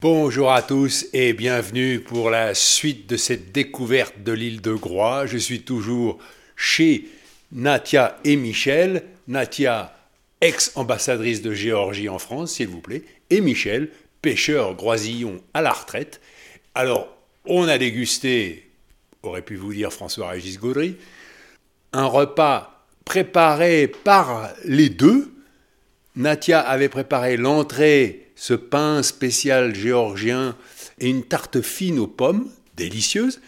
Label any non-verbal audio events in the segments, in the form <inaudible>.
Bonjour à tous et bienvenue pour la suite de cette découverte de l'île de Groix. Je suis toujours chez Natia et Michel. Natia, ex-ambassadrice de Géorgie en France, s'il vous plaît, et Michel, pêcheur groisillon à la retraite. Alors, on a dégusté, aurait pu vous dire François-Régis Gaudry, un repas préparé par les deux. Natia avait préparé l'entrée ce pain spécial géorgien et une tarte fine aux pommes, délicieuse,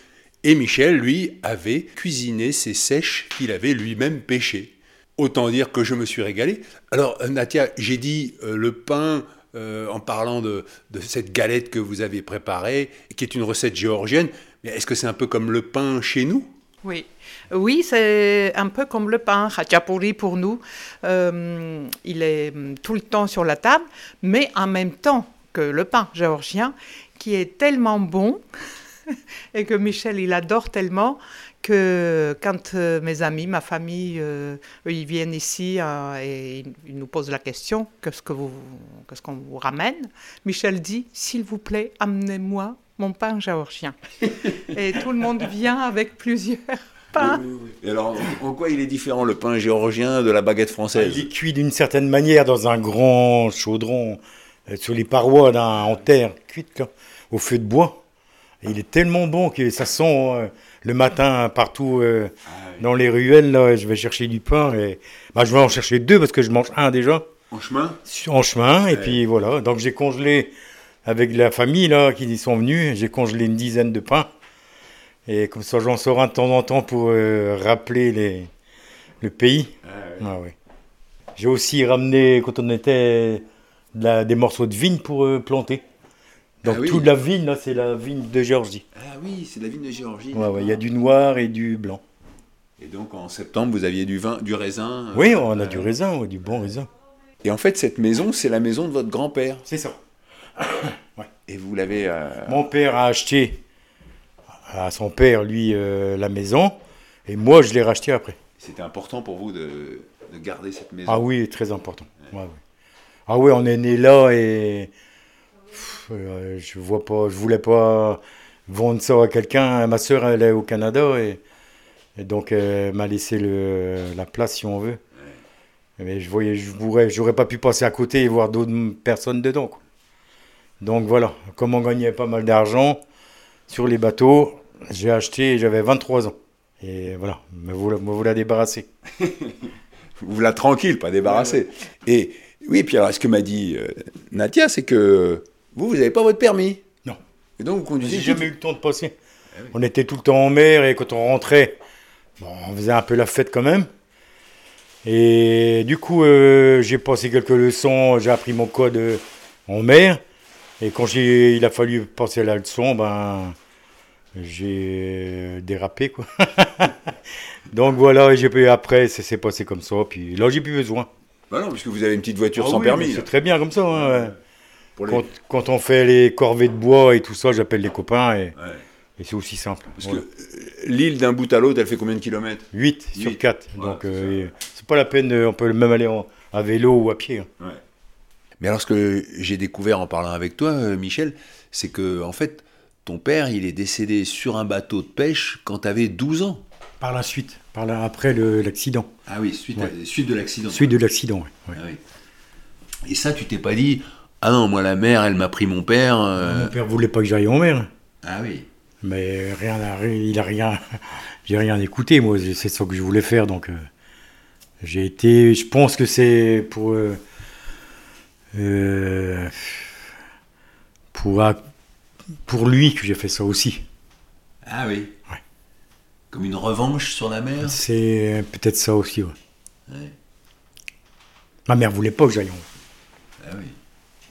et Michel, lui, avait cuisiné ces sèches qu'il avait lui-même pêchées. Autant dire que je me suis régalé. Alors, euh, Natia, j'ai dit euh, le pain euh, en parlant de, de, cette galette que vous avez préparée, qui est une recette géorgienne. Mais est-ce que c'est un peu comme le pain chez nous? Oui, oui, c'est un peu comme le pain khachapuri pour nous. Euh, il est tout le temps sur la table, mais en même temps que le pain géorgien, qui est tellement bon <laughs> et que Michel, il adore tellement que quand euh, mes amis, ma famille, euh, ils viennent ici euh, et ils nous posent la question qu'est-ce qu'on vous ramène? Michel dit s'il vous plaît, amenez-moi mon pain géorgien. et tout le monde vient avec plusieurs pains. Oui, oui, Et alors, en quoi il est différent le pain géorgien de la baguette française Il est cuit d'une certaine manière dans un grand chaudron sur les parois d'un, en terre cuite au feu de bois. Et il est tellement bon que ça sent euh, le matin partout euh, ah, oui. dans les ruelles. Là, je vais chercher du pain et bah, je vais en chercher deux parce que je mange un déjà. En chemin? En chemin. Et puis voilà. Donc j'ai congelé avec la famille là qui y sont venus. J'ai congelé une dizaine de pains. Et comme ça, j'en sors un de temps en temps pour euh, rappeler les, le pays. Ah, oui. Ah, oui. J'ai aussi ramené, quand on était, de la, des morceaux de vigne pour euh, planter. Donc Ah oui. toute la vigne, là, c'est la vigne de Géorgie. Ah oui, c'est la vigne de Géorgie. Ouais, ouais, il y a du noir et du blanc. Et donc en septembre, vous aviez du vin, du raisin. euh, Oui, on a euh, du raisin, ouais, du bon raisin. Et en fait, cette maison, c'est la maison de votre grand-père. C'est ça. <coughs> Et vous l'avez. euh, Mon père a acheté à son père, lui, euh, la maison. Et moi, je l'ai racheté après. C'était important pour vous de, de garder cette maison? Ah oui, très important. Ouais, ouais. Ah oui, on est né là et pff, euh, je vois pas, je voulais pas vendre ça à quelqu'un. Ma sœur, elle est au Canada et, et donc elle m'a laissé le, la place si on veut. Mais je voyais, je j'aurais pas pu passer à côté et voir d'autres personnes dedans. quoi. Donc voilà, comme on gagnait pas mal d'argent sur les bateaux, j'ai acheté, j'avais 23 ans. Et voilà, me voilà, me voilà débarrassé. <laughs> Vous la tranquille, pas débarrassé. Et oui, puis alors, ce que m'a dit euh, Nadia, c'est que vous, vous n'avez pas votre permis. Non. Et donc, vous conduisez. J'ai jamais eu le temps de passer. On était tout le temps en mer et quand on rentrait, bon, on faisait un peu la fête quand même. Et du coup, euh, j'ai passé quelques leçons, j'ai appris mon code euh, en mer. Et quand j'ai, il a fallu passer la leçon, ben, j'ai dérapé quoi. <laughs> Donc voilà, pu- après, ça s'est passé comme ça. Puis là, j'ai plus besoin. Bah non, puisque vous avez une petite voiture Ah sans oui, permis. C'est très bien comme ça. hein, ouais. Pour les- quand, quand on fait les corvées de bois et tout ça, j'appelle les copains et, Ouais. et c'est aussi simple. Parce Voilà. que euh, l'île d'un bout à l'autre, elle fait combien de kilomètres? 8 sur Huit. 4. Voilà, Donc c'est euh, pas la peine, on peut même aller en- à vélo ou à pied. hein. Ouais. Mais alors, ce que j'ai découvert en parlant avec toi, euh, Michel, c'est que, en fait, ton père, il est décédé sur un bateau de pêche quand tu avais 12 ans. Par la suite, par la, après l'accident. Ah oui, suite, Ouais. à- suite de l'accident. Suite de l'accident, ouais. Ah oui. Et ça, tu t'es pas dit, ah non, moi, la mère, elle m'a pris mon père. euh, Mon père voulait pas que j'aille en mer, Ah oui. mais rien, n'a- il a rien, <laughs> j'ai rien écouté. Moi, c'est ça que je voulais faire, donc euh, j'ai été. Je pense que c'est pour euh, euh, pour lui que j'ai fait ça aussi. Ah oui. Ouais. Comme une revanche sur la mer C'est peut-être ça aussi. ouais. Ouais. Ma mère voulait pas que j'aille en Ah oui.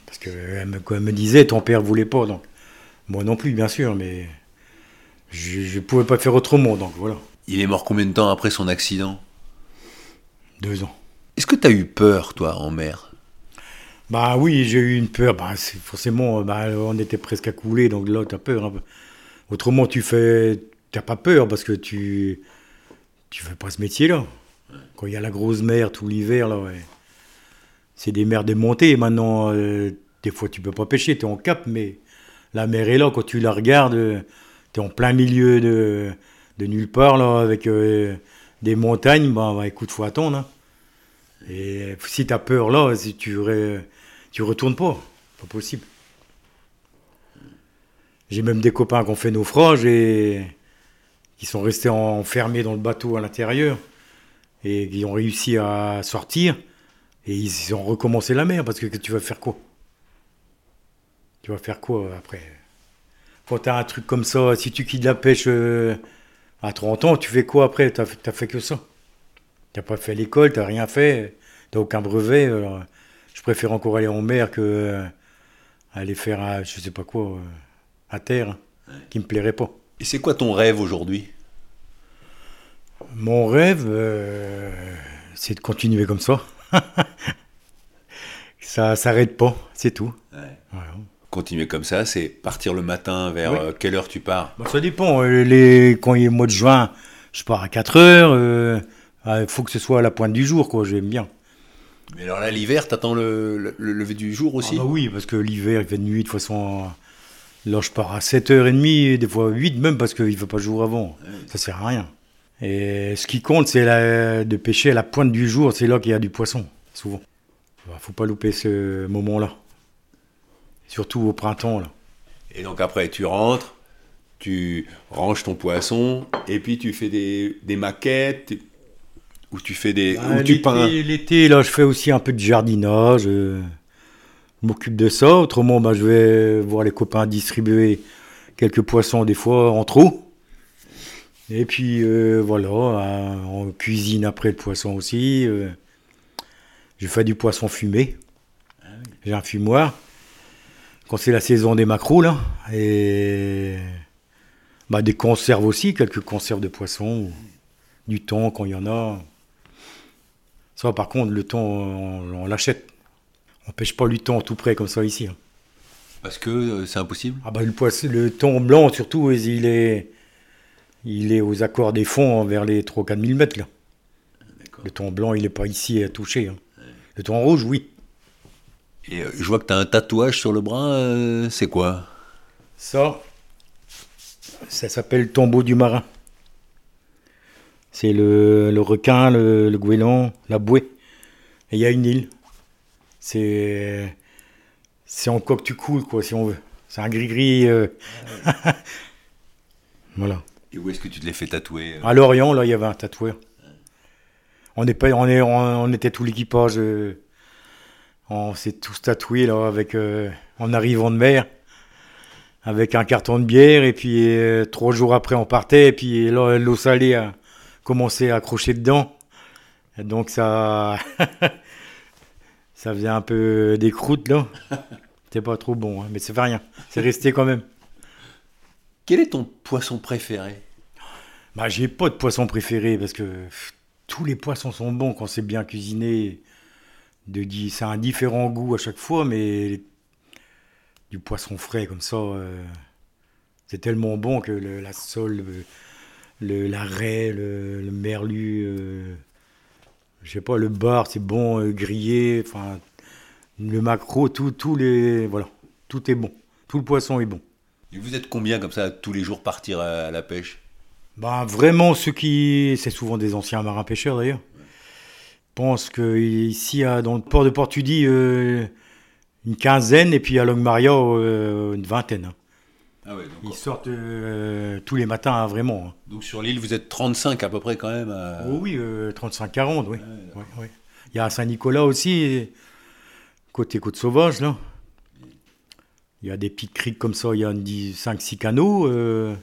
Parce qu'elle me, elle me disait, ton père voulait pas, donc. Moi non plus, bien sûr, mais je ne pouvais pas faire autrement, donc voilà. Il est mort combien de temps après son accident? Deux ans. Est-ce que tu as eu peur, toi, en mer? Bah oui, j'ai eu une peur. Bah, forcément, bah, on était presque à couler, donc là, tu as peur. peu. Autrement, tu fais. T'as pas peur parce que tu. Tu fais pas ce métier-là. Quand il y a la grosse mer tout l'hiver, là, ouais. C'est des mers démontées. Maintenant, euh, des fois, tu peux pas pêcher, tu es en cap, mais la mer est là. Quand tu la regardes, tu es en plein milieu de, de nulle part, là, avec euh, des montagnes. Bah, bah, écoute, faut attendre. hein. Et si tu as peur là, si tu, re- tu retournes pas. Pas possible. J'ai même des copains qui ont fait naufrage et qui sont restés enfermés dans le bateau à l'intérieur et qui ont réussi à sortir et ils ont recommencé la mer parce que tu vas faire quoi? Tu vas faire quoi après? Quand tu as un truc comme ça, si tu quittes la pêche euh, à 30 ans, tu fais quoi après? Tu as, fait que ça. Tu pas fait l'école, tu rien fait, tu aucun brevet. alors, je préfère encore aller en mer que euh, aller faire, un- je sais pas quoi, euh, à terre, qui me plairait pas. Et c'est quoi ton rêve aujourd'hui? Mon rêve, euh, c'est de continuer comme ça. <laughs> ça s'arrête pas, c'est tout. Voilà. Continuer comme ça, c'est partir le matin vers Oui. euh, quelle heure tu pars? Bah, ça dépend. euh, Les, quand il est le mois de juin, je pars à 4 heures. euh, Il faut que ce soit à la pointe du jour, quoi. J'aime bien. Mais alors là, l'hiver, t'attends le, le- le lever du jour aussi Ah bah oui, parce que l'hiver, il fait nuit, de toute façon. Là, je pars à 7h30, des fois 8 même, parce qu'il ne fait pas jour avant. Ça sert à rien. Et ce qui compte, c'est de pêcher à la pointe du jour. C'est là qu'il y a du poisson, souvent. Il faut pas louper ce moment-là. Surtout au printemps, là. Et donc après, tu rentres, tu ranges ton poisson, et puis tu fais des, des maquettes, ou tu fais des... Ah, ou tu l'été- peins. L'été, là, je fais aussi un peu de jardinage. euh, je m'occupe de ça. Autrement, bah, je vais voir les copains distribuer quelques poissons, des fois en trop. Et puis, euh, voilà, euh, on cuisine après le poisson aussi. euh, je fais du poisson fumé. J'ai un fumoir. Quand c'est la saison des macros, là. Et bah, des conserves aussi, quelques conserves de poisson. Du thon quand il y en a. Ça, par contre, le thon, on, on l'achète. On pêche pas du thon tout près comme ça ici. hein. Parce que euh, c'est impossible Ah bah, le, poisson, le thon blanc, surtout, il est, il est aux accords des fonds vers les 3-4 000 mètres. Là. Le thon blanc, il n'est pas ici à toucher. hein. Le thon rouge, oui. Et euh, je vois que tu as un tatouage sur le bras, euh, c'est quoi? Ça, ça s'appelle le tombeau du marin. C'est le, le requin, le, le goéland, la bouée. Et il y a une île. C'est c'est en coque tu coules, quoi, si on veut. C'est un gris-gris. euh. <laughs> voilà. Et où est-ce que tu te l'es fait tatouer euh? À Lorient, là, il y avait un tatoueur. On, est pas, on, est, on, était tout l'équipage. euh, on s'est tous tatoués, là, avec, en arrivant de mer, avec un carton de bière. Et puis, trois jours après, on partait. Et puis, là, l'eau salée commencé à accrocher dedans. Et donc, ça. <laughs> ça faisait un peu des croûtes, là. C'était pas trop bon, hein, mais ça fait rien. C'est resté quand même. Quel est ton poisson préféré? Bah, j'ai pas de poisson préféré parce que pff, tous les poissons sont bons quand c'est bien cuisiné. De, di- c'est un différent goût à chaque fois, mais du poisson frais comme ça, euh, c'est tellement bon que le- la sole, le, le- la raie, le, le merlu, euh, je sais pas, le bar, c'est bon, euh, grillé, enfin, le maquereau, tout, tous les, voilà, tout est bon, tout le poisson est bon. Et vous êtes combien comme ça tous les jours partir à, à la pêche? Ben, vraiment, ceux qui. C'est souvent des anciens marins pêcheurs d'ailleurs. Pensent que ici, dans le port de Portudie, euh, une quinzaine, et puis à Longmaria, euh, une vingtaine. hein. Ah ouais, Ils sortent euh, tous les matins, hein, vraiment. hein. Donc sur l'île, vous êtes 35 à peu près quand même à- Oh oui, euh, 35-40, oui. Ouais, ouais. Il y a Saint-Nicolas aussi, côté côte sauvage, là. Il y a des petites criques comme ça, il y a 5-6 canaux. euh,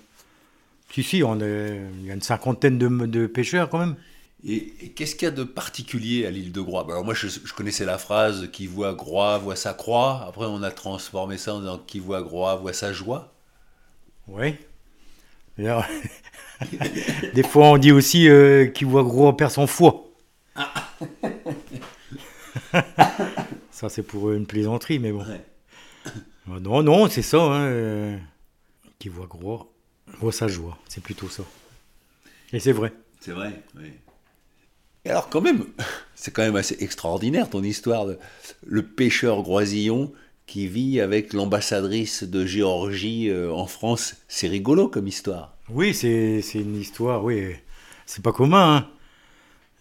Si, si, on est- il y a une cinquantaine de, de pêcheurs quand même. Et, et qu'est-ce qu'il y a de particulier à l'île de Groix? Alors moi, je, je connaissais la phrase qui voit Groix voit sa croix. Après, on a transformé ça en disant qui voit Groix voit sa joie. Oui. <laughs> Des fois, on dit aussi euh, qui voit gros perd son foie. <laughs> ça, c'est pour une plaisanterie, mais bon. Ouais. Ah Non, non, c'est ça. hein, euh, qui voit gros voit sa joie. C'est plutôt ça. Et c'est vrai. C'est vrai, oui. Et alors quand même, <laughs> c'est quand même assez extraordinaire ton histoire de le pêcheur groisillon qui vit avec l'ambassadrice de Géorgie euh, en France. C'est rigolo comme histoire. Oui, c'est c'est une histoire, oui. C'est pas commun. hein.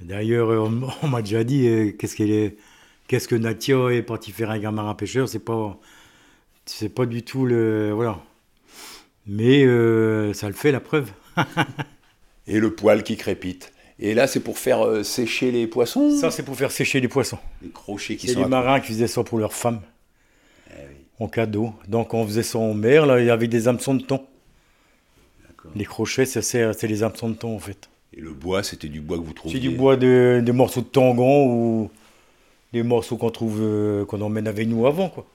D'ailleurs, euh, on, on m'a déjà dit euh, qu'est-ce qu'elle est, qu'est-ce que Natia est parti faire un marin pêcheur. C'est pas, c'est pas du tout le, voilà. Mais euh, ça le fait la preuve. <laughs> Et le poil qui crépite. Et là, c'est pour faire euh, sécher les poissons? Ça, c'est pour faire sécher les poissons. Les crochets qui C'est sont... les à- marins qui faisaient ça pour leurs femmes. En cadeau. Donc on faisait ça en mer, là, il y avait des hameçons de thon. Les crochets, ça, c'est c'est les hameçons de thon en fait. Et le bois, c'était du bois que vous trouviez? C'est du bois de, de morceaux de tangon ou des morceaux qu'on trouve, euh, qu'on emmène avec nous avant, quoi.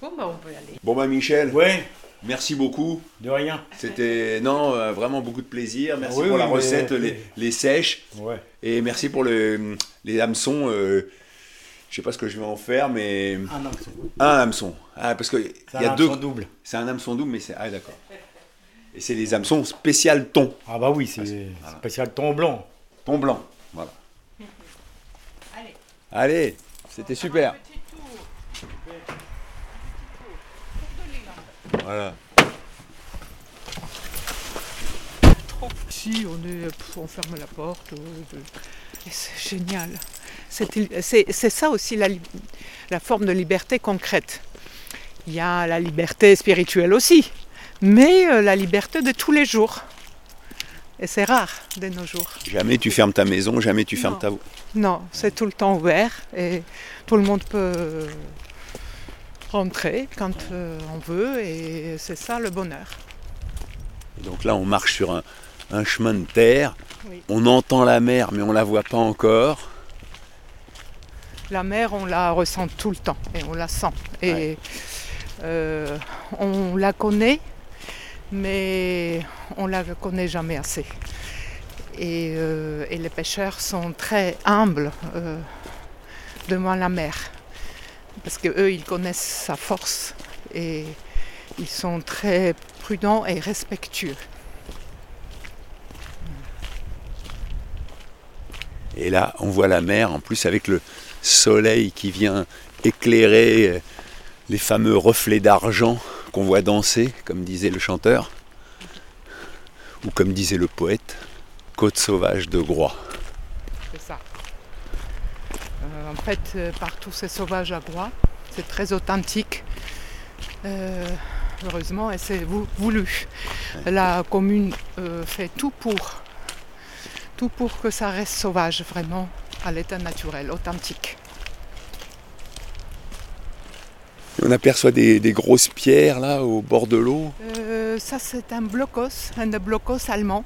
Bon, bah, on peut y aller. Bon bah Michel, Ouais, merci beaucoup. de rien. C'était non euh, vraiment beaucoup de plaisir. Merci Oui, pour oui, la mais- recette, les, les sèches. Ouais. Et merci pour le, les hameçons. euh, je sais pas ce que je vais en faire, mais Un hameçon. un hameçon. Ah, parce que il C'est y a un deux. hameçon double. C'est un hameçon double, mais c'est ah d'accord. Et c'est les hameçons spécial thon, Ah bah oui, c'est voilà. spécial thon blanc. thon blanc. Voilà. Allez. Allez, c'était super. Petit tour. Voilà. Trop. Si, on, est, on ferme la porte. euh, c'est génial. C'est ça aussi la, forme de liberté concrète. Il y a la liberté spirituelle aussi, mais euh, la liberté de tous les jours. Et c'est rare de nos jours. Jamais tu fermes ta maison, jamais tu fermes Non. ta. Non, c'est tout le temps ouvert et tout le monde peut rentrer quand euh, on veut et c'est ça le bonheur. Et donc là, on marche sur un, un chemin de terre. Oui. On entend la mer, mais on la voit pas encore. La mer, on la ressent tout le temps et on la sent. Et Ouais. euh, on la connaît, mais on la connaît jamais assez. Et, euh, et les pêcheurs sont très humbles euh, devant la mer. Parce qu'eux, ils connaissent sa force et ils sont très prudents et respectueux. Et là, on voit la mer, en plus avec le soleil qui vient éclairer euh, les fameux reflets d'argent qu'on voit danser, comme disait le chanteur, ou comme disait le poète, côte sauvage de Groix. C'est ça. Euh, en fait, euh, partout c'est sauvage à Groix. C'est très authentique. Euh, heureusement, et c'est vou- voulu. La commune fait tout pour, tout pour que ça reste sauvage, vraiment, à l'état naturel, authentique. On aperçoit des, des grosses pierres là au bord de l'eau. Euh, ça, c'est un blocos, un blocos allemand,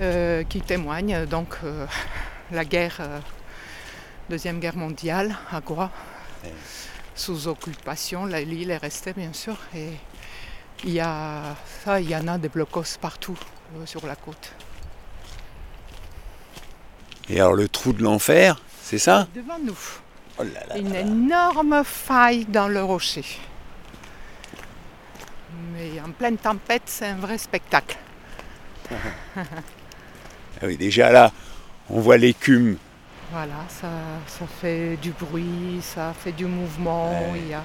euh, qui témoigne donc euh, la guerre, deuxième guerre mondiale à Groix, Ouais. sous occupation. La- L'île est restée bien sûr, et il y a ça, il y en a des blocos partout sur la côte. Et alors le trou de l'enfer, c'est ça Devant nous, Oh là là une là énorme faille dans le rocher. Mais en pleine tempête, c'est un vrai spectacle. <laughs> Ah oui, déjà là, on voit l'écume. Voilà, ça, ça fait du bruit, ça fait du mouvement. Ouais. Il y a...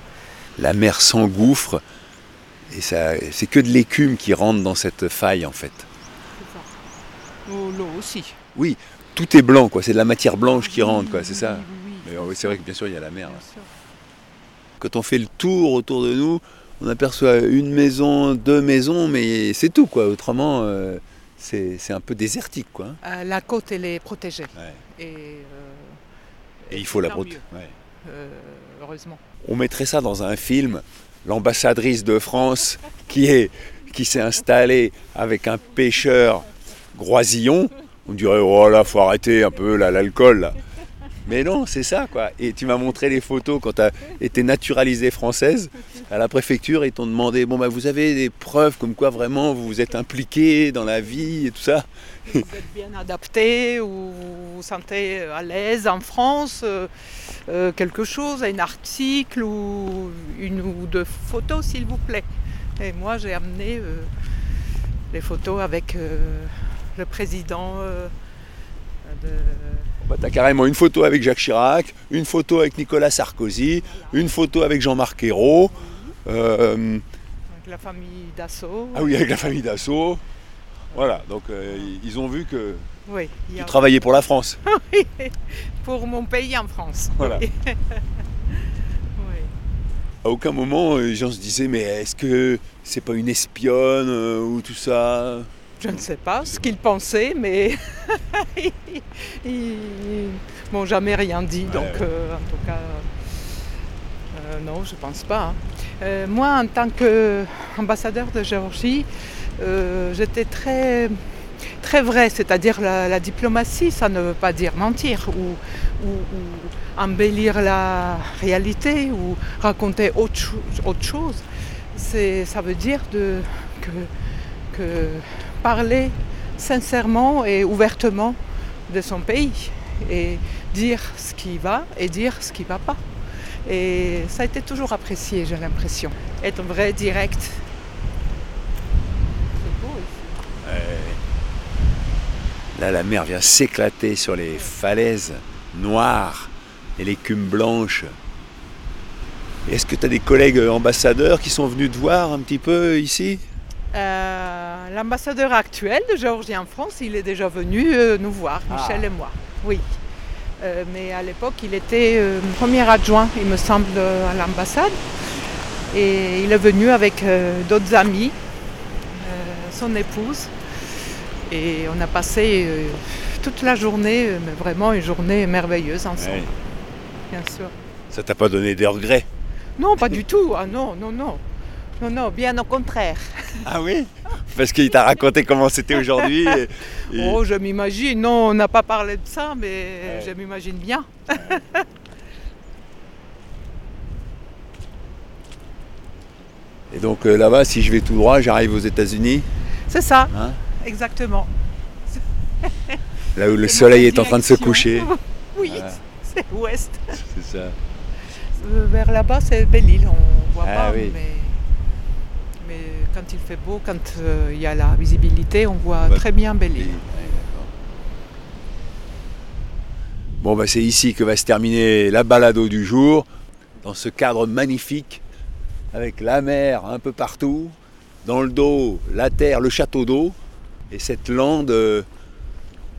La mer s'engouffre. Et ça, c'est que de l'écume qui rentre dans cette faille en fait. c'est ça. Oh, L'eau aussi. Oui, tout est blanc quoi, c'est de la matière blanche qui rentre quoi, c'est ça. Mais c'est vrai que bien sûr il y a la mer. Là. Quand on fait le tour autour de nous, on aperçoit une maison, deux maisons, mais c'est tout quoi. Autrement, euh, c'est un peu désertique quoi. Euh, la côte, elle est protégée. Ouais. Et, euh, Et il faut la protéger. euh, heureusement. On mettrait ça dans un film, l'ambassadrice de France qui est qui s'est installée avec un pêcheur groisillon On dirait, oh là, faut arrêter un peu l'alcool là. Mais non, c'est ça quoi. Et tu m'as montré les photos quand tu as été naturalisée française à la préfecture. Ils t'ont demandé, bon bah vous avez des preuves comme quoi vraiment vous vous êtes impliqué dans la vie et tout ça. Vous êtes bien adapté ou vous vous sentez à l'aise en France euh, euh, Quelque chose, un article ou une ou deux photos s'il vous plaît? Et moi j'ai amené euh, les photos avec le président de bah, tu as carrément une photo avec Jacques Chirac, une photo avec Nicolas Sarkozy, une photo avec Jean-Marc Ayrault. Euh, avec la famille Dassault. Ah oui, avec la famille Dassault. Voilà, donc euh, ils ont vu que oui, tu travaillais pour la France. <laughs> oui, pour mon pays en France. Voilà. <laughs> À aucun moment, les gens se disaient, mais est-ce que c'est pas une espionne euh, ou tout ça? Je ne sais pas ce qu'ils pensaient, mais <laughs> ils m'ont jamais rien dit. Donc, euh, en tout cas, euh, non, je ne pense pas. Hein. Euh, moi, en tant qu'ambassadeur de Géorgie, j'étais très, très vrai, c'est-à-dire la, diplomatie, ça ne veut pas dire mentir ou, embellir la réalité ou raconter autre, autre chose. Ça veut dire de, que, que parler sincèrement et ouvertement de son pays et dire ce qui va et dire ce qui ne va pas. Et ça a été toujours apprécié, j'ai l'impression. Être vrai, direct. C'est beau ici. Là, la mer vient s'éclater sur les falaises noires et l'écume blanche. Est-ce que tu as des collègues ambassadeurs qui sont venus te voir un petit peu ici? euh, l'ambassadeur actuel de Géorgie en France, il est déjà venu euh, nous voir, ah. Michel et moi. Oui. Euh, mais à l'époque, il était premier adjoint, il me semble, à l'ambassade. Et il est venu avec d'autres amis, son épouse. Et on a passé toute la journée, mais vraiment une journée merveilleuse ensemble. Bien sûr. Ça t'a pas donné des regrets? Non, pas du tout. Ah non, non, non. Non, non, bien au contraire. Ah oui? Parce qu'il t'a raconté comment c'était aujourd'hui Oh, je m'imagine. Non, on n'a pas parlé de ça, mais je m'imagine bien. Et donc euh, là-bas, si je vais tout droit, j'arrive aux États-Unis? C'est ça, hein? Exactement. Là où le soleil est en train de se coucher. <laughs> oui, c'est ouest. C'est ça. Euh, vers là-bas, c'est Belle-Île, on voit ah pas, mais quand il fait beau, quand euh, il y a la visibilité, on voit très bien Belle-Île. Bon, bah, c'est ici que va se terminer la balado du jour, dans ce cadre magnifique, avec la mer un peu partout, dans le dos, la terre, le château d'eau, et cette lande euh,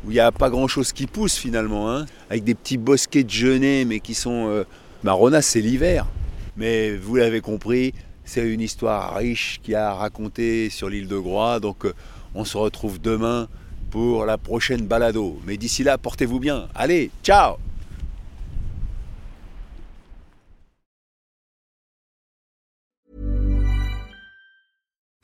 où il n'y a pas grand-chose qui pousse finalement, hein, avec des petits bosquets de genêts, mais qui sont... Euh, Marona, c'est l'hiver. Mais vous l'avez compris, c'est une histoire riche qui a raconté sur l'île de Groix. Donc euh, on se retrouve demain pour la prochaine balado. Mais d'ici là, portez-vous bien. Allez, ciao